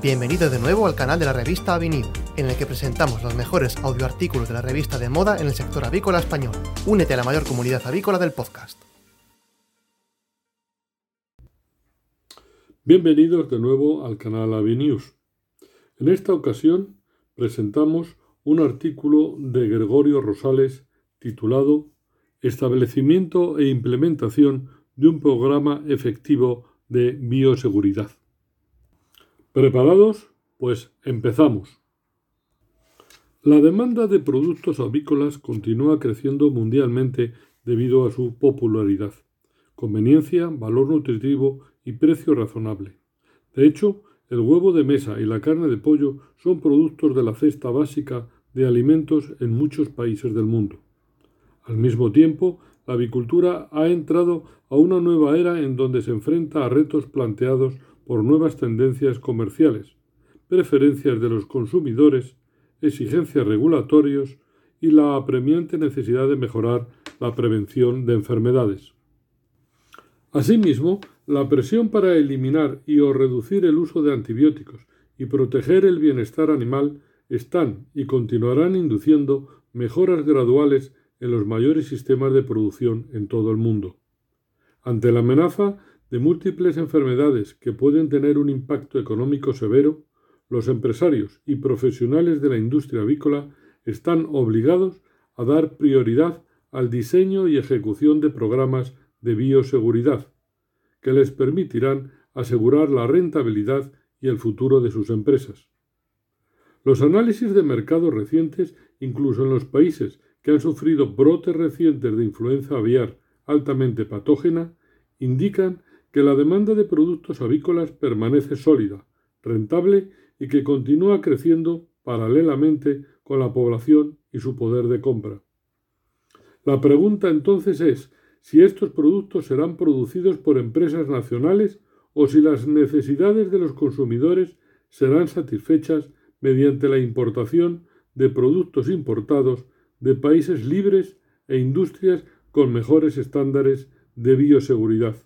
Bienvenido de nuevo al canal de la revista Avenida, en el que presentamos los mejores audioartículos de la revista de moda en el sector avícola español. Únete a la mayor comunidad avícola del podcast. Bienvenidos de nuevo al canal Avinews. En esta ocasión presentamos un artículo de Gregorio Rosales titulado Establecimiento e implementación de un programa efectivo de bioseguridad. ¿Preparados? Pues empezamos. La demanda de productos avícolas continúa creciendo mundialmente debido a su popularidad, conveniencia, valor nutritivo y precio razonable. De hecho, el huevo de mesa y la carne de pollo son productos de la cesta básica de alimentos en muchos países del mundo. Al mismo tiempo, la avicultura ha entrado a una nueva era en donde se enfrenta a retos planteados por nuevas tendencias comerciales, preferencias de los consumidores, exigencias regulatorios y la apremiante necesidad de mejorar la prevención de enfermedades. Asimismo, la presión para eliminar y o reducir el uso de antibióticos y proteger el bienestar animal están y continuarán induciendo mejoras graduales en los mayores sistemas de producción en todo el mundo. Ante la amenaza de múltiples enfermedades que pueden tener un impacto económico severo, los empresarios y profesionales de la industria avícola están obligados a dar prioridad al diseño y ejecución de programas de bioseguridad, que les permitirán asegurar la rentabilidad y el futuro de sus empresas. Los análisis de mercado recientes, incluso en los países que han sufrido brotes recientes de influenza aviar altamente patógena, indican que la demanda de productos avícolas permanece sólida, rentable y que continúa creciendo paralelamente con la población y su poder de compra. La pregunta entonces es si estos productos serán producidos por empresas nacionales o si las necesidades de los consumidores serán satisfechas mediante la importación de productos importados de países libres e industrias con mejores estándares de bioseguridad.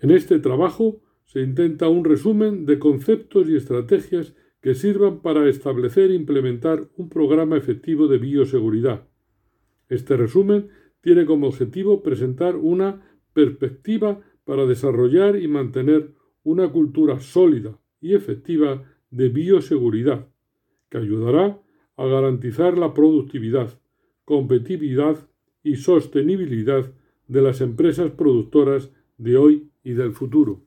En este trabajo se intenta un resumen de conceptos y estrategias que sirvan para establecer e implementar un programa efectivo de bioseguridad. Este resumen tiene como objetivo presentar una perspectiva para desarrollar y mantener una cultura sólida y efectiva de bioseguridad, que ayudará a garantizar la productividad, competitividad y sostenibilidad de las empresas productoras de hoy y del futuro.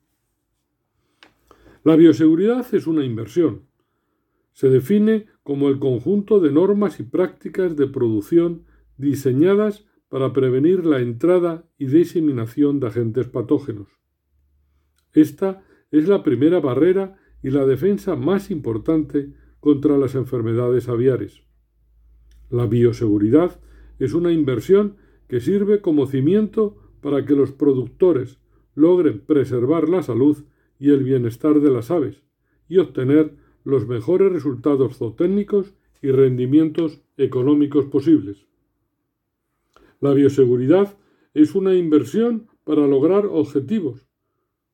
La bioseguridad es una inversión. Se define como el conjunto de normas y prácticas de producción diseñadas para prevenir la entrada y diseminación de agentes patógenos. Esta es la primera barrera y la defensa más importante contra las enfermedades aviares. La bioseguridad es una inversión que sirve como cimiento para que los productores logren preservar la salud y el bienestar de las aves y obtener los mejores resultados zootécnicos y rendimientos económicos posibles. La bioseguridad es una inversión para lograr objetivos,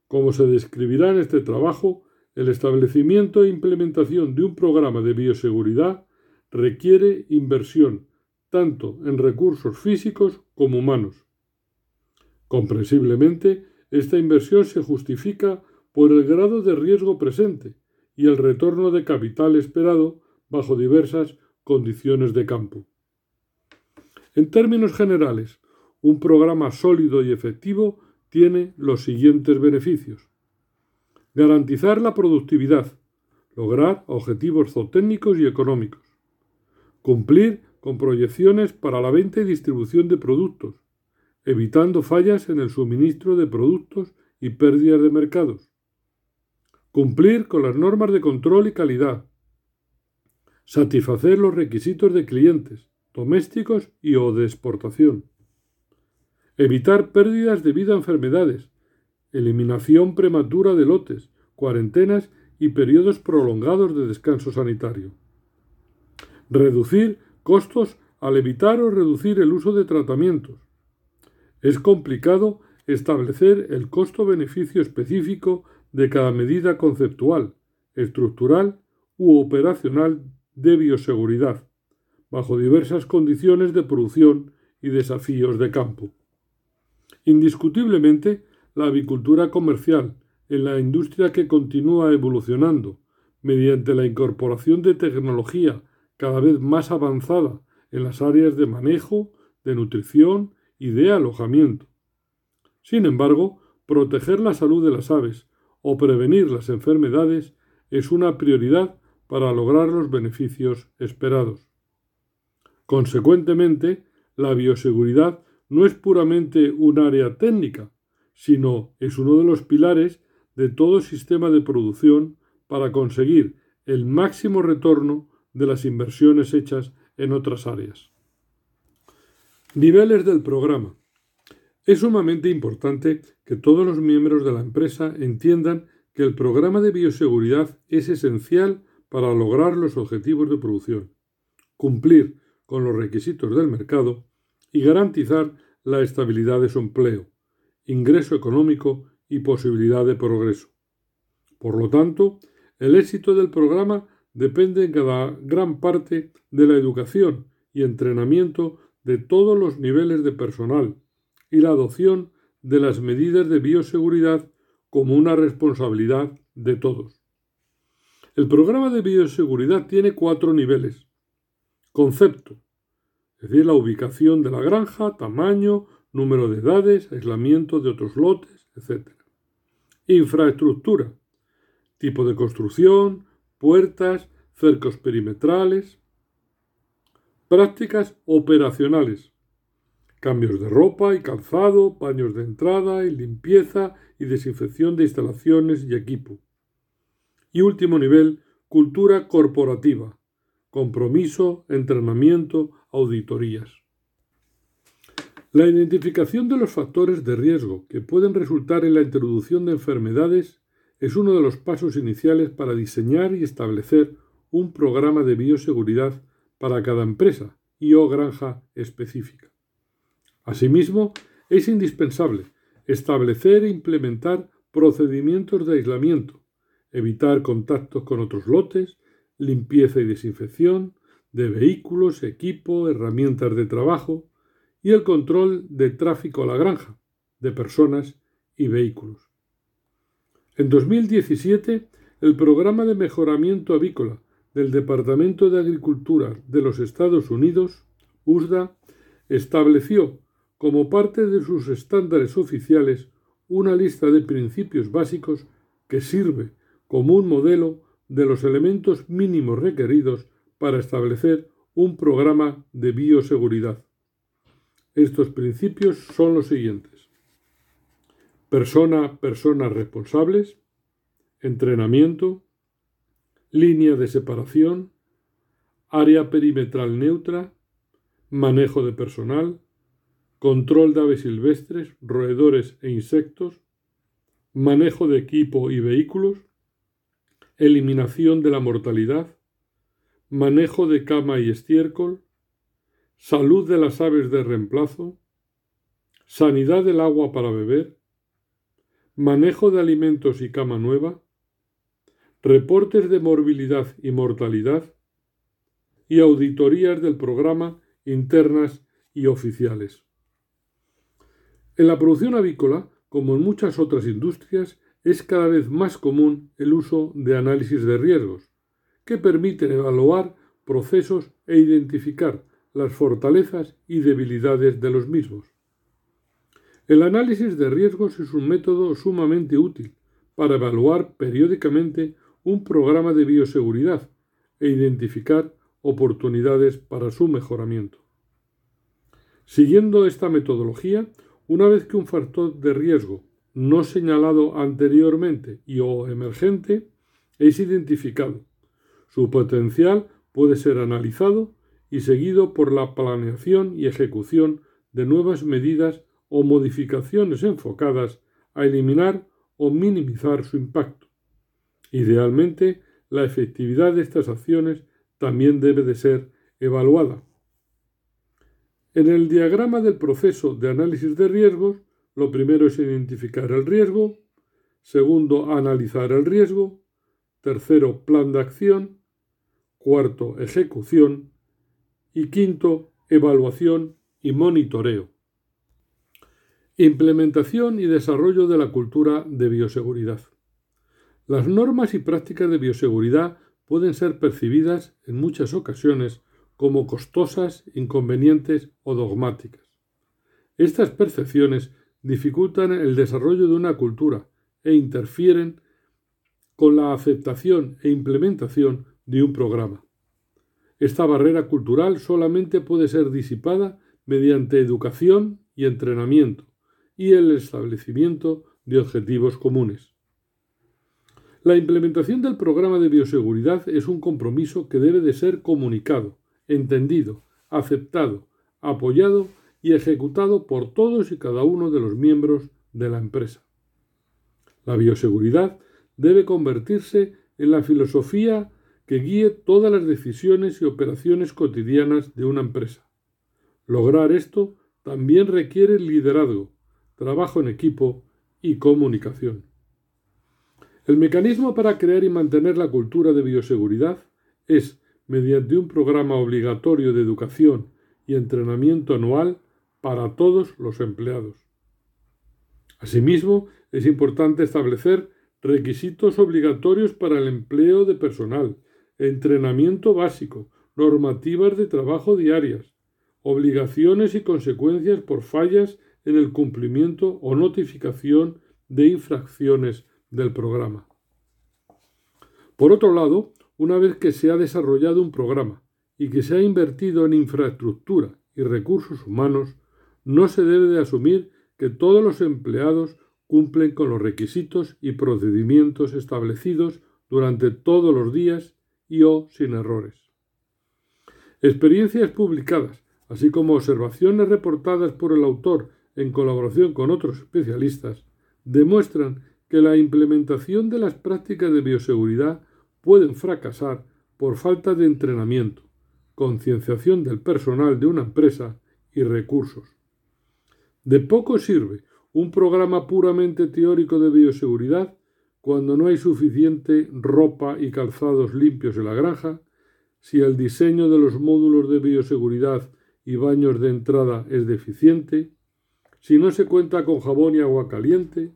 como se describirá en este trabajo el establecimiento e implementación de un programa de bioseguridad requiere inversión tanto en recursos físicos como humanos. Comprensiblemente, esta inversión se justifica por el grado de riesgo presente y el retorno de capital esperado bajo diversas condiciones de campo. En términos generales, un programa sólido y efectivo tiene los siguientes beneficios. Garantizar la productividad. Lograr objetivos zootécnicos y económicos. Cumplir con proyecciones para la venta y distribución de productos, evitando fallas en el suministro de productos y pérdidas de mercados. Cumplir con las normas de control y calidad. Satisfacer los requisitos de clientes, domésticos y o de exportación. Evitar pérdidas debido a enfermedades, eliminación prematura de lotes, cuarentenas y periodos prolongados de descanso sanitario. Reducir costos al evitar o reducir el uso de tratamientos. Es complicado establecer el costo-beneficio específico de cada medida conceptual, estructural u operacional de bioseguridad, bajo diversas condiciones de producción y desafíos de campo. Indiscutiblemente, la avicultura comercial, en la industria que continúa evolucionando mediante la incorporación de tecnología cada vez más avanzada en las áreas de manejo, de nutrición y de alojamiento. Sin embargo, proteger la salud de las aves o prevenir las enfermedades es una prioridad para lograr los beneficios esperados. Consecuentemente, la bioseguridad no es puramente un área técnica, sino es uno de los pilares de todo sistema de producción para conseguir el máximo retorno de las inversiones hechas en otras áreas. Niveles del programa. Es sumamente importante que todos los miembros de la empresa entiendan que el programa de bioseguridad es esencial para lograr los objetivos de producción, cumplir con los requisitos del mercado y garantizar la estabilidad de su empleo, ingreso económico y posibilidad de progreso. Por lo tanto, el éxito del programa depende en cada gran parte de la educación y entrenamiento de todos los niveles de personal y la adopción de las medidas de bioseguridad como una responsabilidad de todos. El programa de bioseguridad tiene cuatro niveles. Concepto, es decir, la ubicación de la granja, tamaño, número de edades, aislamiento de otros lotes, etc. Infraestructura, tipo de construcción, puertas, cercos perimetrales. Prácticas operacionales, cambios de ropa y calzado, paños de entrada y limpieza y desinfección de instalaciones y equipo. Y último nivel, cultura corporativa, compromiso, entrenamiento, auditorías. La identificación de los factores de riesgo que pueden resultar en la introducción de enfermedades es uno de los pasos iniciales para diseñar y establecer un programa de bioseguridad para cada empresa y o granja específica. Asimismo, es indispensable establecer e implementar procedimientos de aislamiento, evitar contactos con otros lotes, limpieza y desinfección de vehículos, equipo, herramientas de trabajo y el control de tráfico a la granja, de personas y vehículos. En 2017, el Programa de Mejoramiento Avícola del Departamento de Agricultura de los Estados Unidos, USDA, estableció como parte de sus estándares oficiales una lista de principios básicos que sirve como un modelo de los elementos mínimos requeridos para establecer un programa de bioseguridad. Estos principios son los siguientes. Persona, personas responsables, entrenamiento, línea de separación, área perimetral neutra, manejo de personal, control de aves silvestres, roedores e insectos, manejo de equipo y vehículos, eliminación de la mortalidad, manejo de cama y estiércol, salud de las aves de reemplazo, sanidad del agua para beber, manejo de alimentos y cama nueva, reportes de morbilidad y mortalidad y auditorías del programa internas y oficiales. En la producción avícola, como en muchas otras industrias, es cada vez más común el uso de análisis de riesgos, que permiten evaluar procesos e identificar las fortalezas y debilidades de los mismos. El análisis de riesgos es un método sumamente útil para evaluar periódicamente un programa de bioseguridad e identificar oportunidades para su mejoramiento. Siguiendo esta metodología, una vez que un factor de riesgo no señalado anteriormente y o emergente es identificado, su potencial puede ser analizado y seguido por la planeación y ejecución de nuevas medidas o modificaciones enfocadas a eliminar o minimizar su impacto. Idealmente, la efectividad de estas acciones también debe de ser evaluada. En el diagrama del proceso de análisis de riesgos, lo primero es identificar el riesgo, Segundo, analizar el riesgo. Tercero, plan de acción. Cuarto, ejecución. Y quinto, evaluación y monitoreo. Implementación y desarrollo de la cultura de bioseguridad. Las normas y prácticas de bioseguridad pueden ser percibidas en muchas ocasiones como costosas, inconvenientes o dogmáticas. Estas percepciones dificultan el desarrollo de una cultura e interfieren con la aceptación e implementación de un programa. Esta barrera cultural solamente puede ser disipada mediante educación y entrenamiento y el establecimiento de objetivos comunes. La implementación del programa de bioseguridad es un compromiso que debe de ser comunicado, entendido, aceptado, apoyado y ejecutado por todos y cada uno de los miembros de la empresa. La bioseguridad debe convertirse en la filosofía que guíe todas las decisiones y operaciones cotidianas de una empresa. Lograr esto también requiere liderazgo, trabajo en equipo y comunicación. El mecanismo para crear y mantener la cultura de bioseguridad es, mediante un programa obligatorio de educación y entrenamiento anual para todos los empleados. Asimismo, es importante establecer requisitos obligatorios para el empleo de personal, entrenamiento básico, normativas de trabajo diarias, obligaciones y consecuencias por fallas en el cumplimiento o notificación de infracciones del programa. Por otro lado, una vez que se ha desarrollado un programa y que se ha invertido en infraestructura y recursos humanos, no se debe de asumir que todos los empleados cumplen con los requisitos y procedimientos establecidos durante todos los días y o sin errores. Experiencias publicadas, así como observaciones reportadas por el autor en colaboración con otros especialistas, demuestran que la implementación de las prácticas de bioseguridad pueden fracasar por falta de entrenamiento, concienciación del personal de una empresa y recursos. De poco sirve un programa puramente teórico de bioseguridad cuando no hay suficiente ropa y calzados limpios en la granja, si el diseño de los módulos de bioseguridad y baños de entrada es deficiente, si no se cuenta con jabón y agua caliente,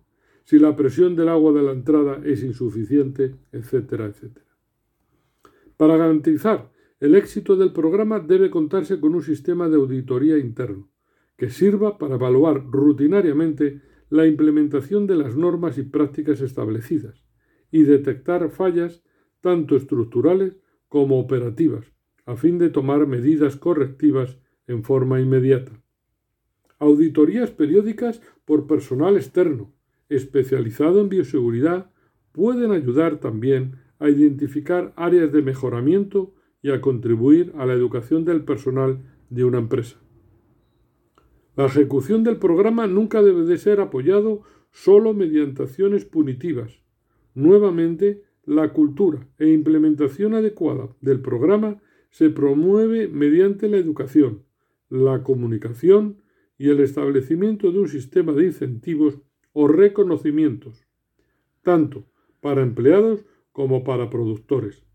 si la presión del agua de la entrada es insuficiente, etcétera, etcétera. Para garantizar el éxito del programa debe contarse con un sistema de auditoría interno que sirva para evaluar rutinariamente la implementación de las normas y prácticas establecidas y detectar fallas tanto estructurales como operativas, a fin de tomar medidas correctivas en forma inmediata. Auditorías periódicas por personal externo, especializado en bioseguridad, pueden ayudar también a identificar áreas de mejoramiento y a contribuir a la educación del personal de una empresa. La ejecución del programa nunca debe de ser apoyado solo mediante acciones punitivas. Nuevamente, la cultura e implementación adecuada del programa se promueve mediante la educación, la comunicación y el establecimiento de un sistema de incentivos o reconocimientos, tanto para empleados como para productores,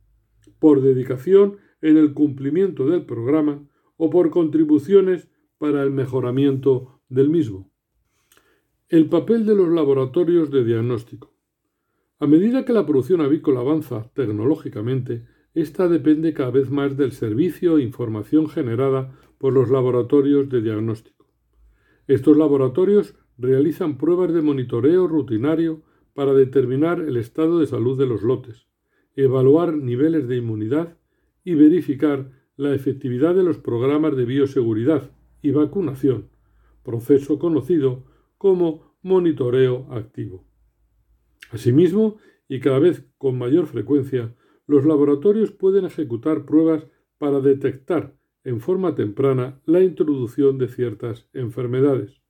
por dedicación en el cumplimiento del programa o por contribuciones para el mejoramiento del mismo. El papel de los laboratorios de diagnóstico. A medida que la producción avícola avanza tecnológicamente, ésta depende cada vez más del servicio e información generada por los laboratorios de diagnóstico. Estos laboratorios realizan pruebas de monitoreo rutinario para determinar el estado de salud de los lotes, evaluar niveles de inmunidad y verificar la efectividad de los programas de bioseguridad y vacunación, proceso conocido como monitoreo activo. Asimismo, y cada vez con mayor frecuencia, los laboratorios pueden ejecutar pruebas para detectar en forma temprana la introducción de ciertas enfermedades.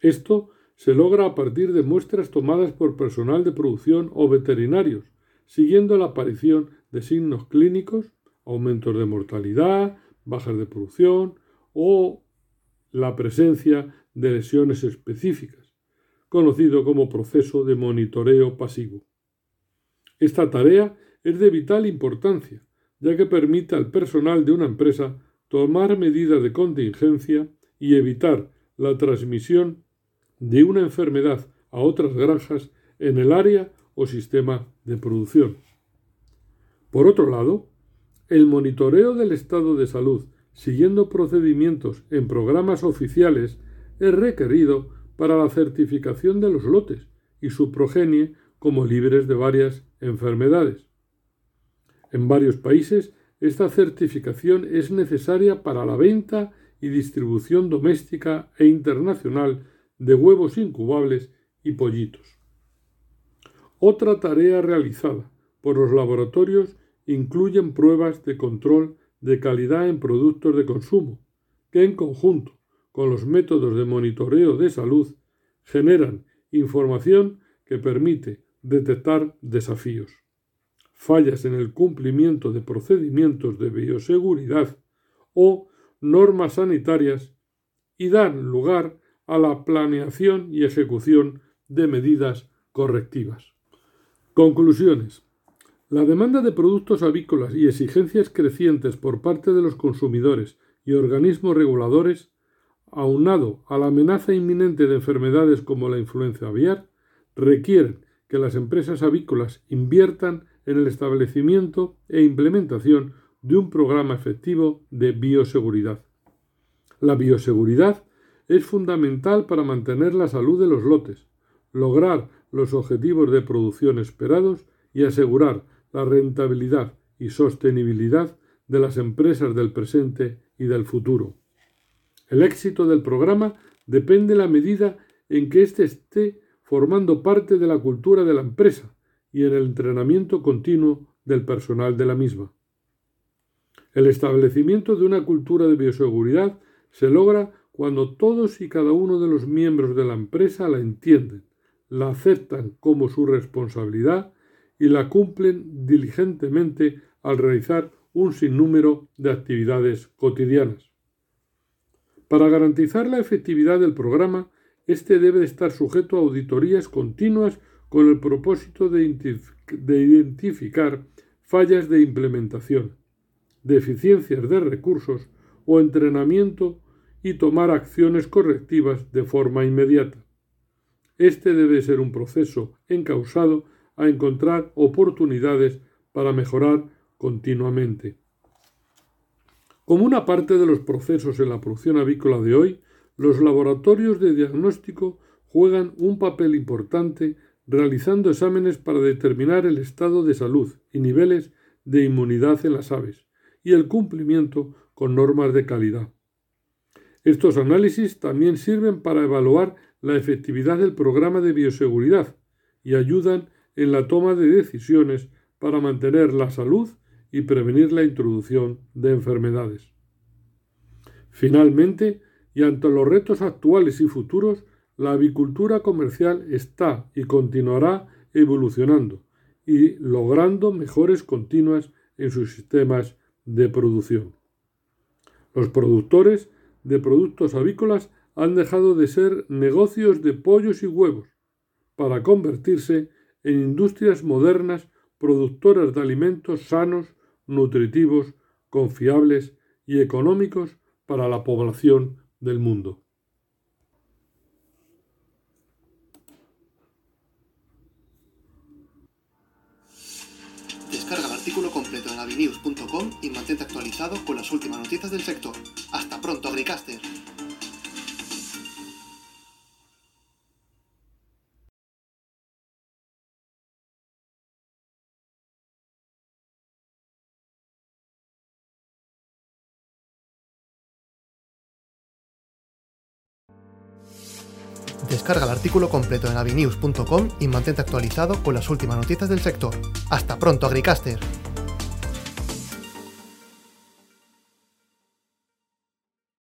Esto se logra a partir de muestras tomadas por personal de producción o veterinarios, siguiendo la aparición de signos clínicos, aumentos de mortalidad, bajas de producción, o la presencia de lesiones específicas, conocido como proceso de monitoreo pasivo. Esta tarea es de vital importancia, ya que permite al personal de una empresa tomar medidas de contingencia y evitar la transmisión de una enfermedad a otras granjas en el área o sistema de producción. Por otro lado, el monitoreo del estado de salud siguiendo procedimientos en programas oficiales es requerido para la certificación de los lotes y su progenie como libres de varias enfermedades. En varios países, esta certificación es necesaria para la venta y distribución doméstica e internacional de huevos incubables y pollitos. Otra tarea realizada por los laboratorios incluyen pruebas de control de calidad en productos de consumo, que en conjunto con los métodos de monitoreo de salud generan información que permite detectar desafíos, fallas en el cumplimiento de procedimientos de bioseguridad o normas sanitarias y dan lugar a la planeación y ejecución de medidas correctivas. Conclusiones. La demanda de productos avícolas y exigencias crecientes por parte de los consumidores y organismos reguladores, aunado a la amenaza inminente de enfermedades como la influenza aviar, requieren que las empresas avícolas inviertan en el establecimiento e implementación de un programa efectivo de bioseguridad. La bioseguridad es fundamental para mantener la salud de los lotes, lograr los objetivos de producción esperados y asegurar la rentabilidad y sostenibilidad de las empresas del presente y del futuro. El éxito del programa depende de la medida en que éste esté formando parte de la cultura de la empresa y en el entrenamiento continuo del personal de la misma. El establecimiento de una cultura de bioseguridad se logra cuando todos y cada uno de los miembros de la empresa la entienden, la aceptan como su responsabilidad y la cumplen diligentemente al realizar un sinnúmero de actividades cotidianas. Para garantizar la efectividad del programa, éste debe estar sujeto a auditorías continuas con el propósito de, identificar fallas de implementación, deficiencias de recursos o entrenamiento y tomar acciones correctivas de forma inmediata. Este debe ser un proceso encausado a encontrar oportunidades para mejorar continuamente. Como una parte de los procesos en la producción avícola de hoy, los laboratorios de diagnóstico juegan un papel importante realizando exámenes para determinar el estado de salud y niveles de inmunidad en las aves y el cumplimiento con normas de calidad. Estos análisis también sirven para evaluar la efectividad del programa de bioseguridad y ayudan en la toma de decisiones para mantener la salud y prevenir la introducción de enfermedades. Finalmente, y ante los retos actuales y futuros, la avicultura comercial está y continuará evolucionando y logrando mejores continuas en sus sistemas de producción. Los productores de productos avícolas han dejado de ser negocios de pollos y huevos para convertirse en industrias modernas productoras de alimentos sanos, nutritivos, confiables y económicos para la población del mundo. Descarga el artículo completo en avinews.com y mantente actualizado con las últimas noticias del sector. Hasta pronto, Agricaster. Descarga el artículo completo en avinews.com y mantente actualizado con las últimas noticias del sector. Hasta pronto, Agricaster.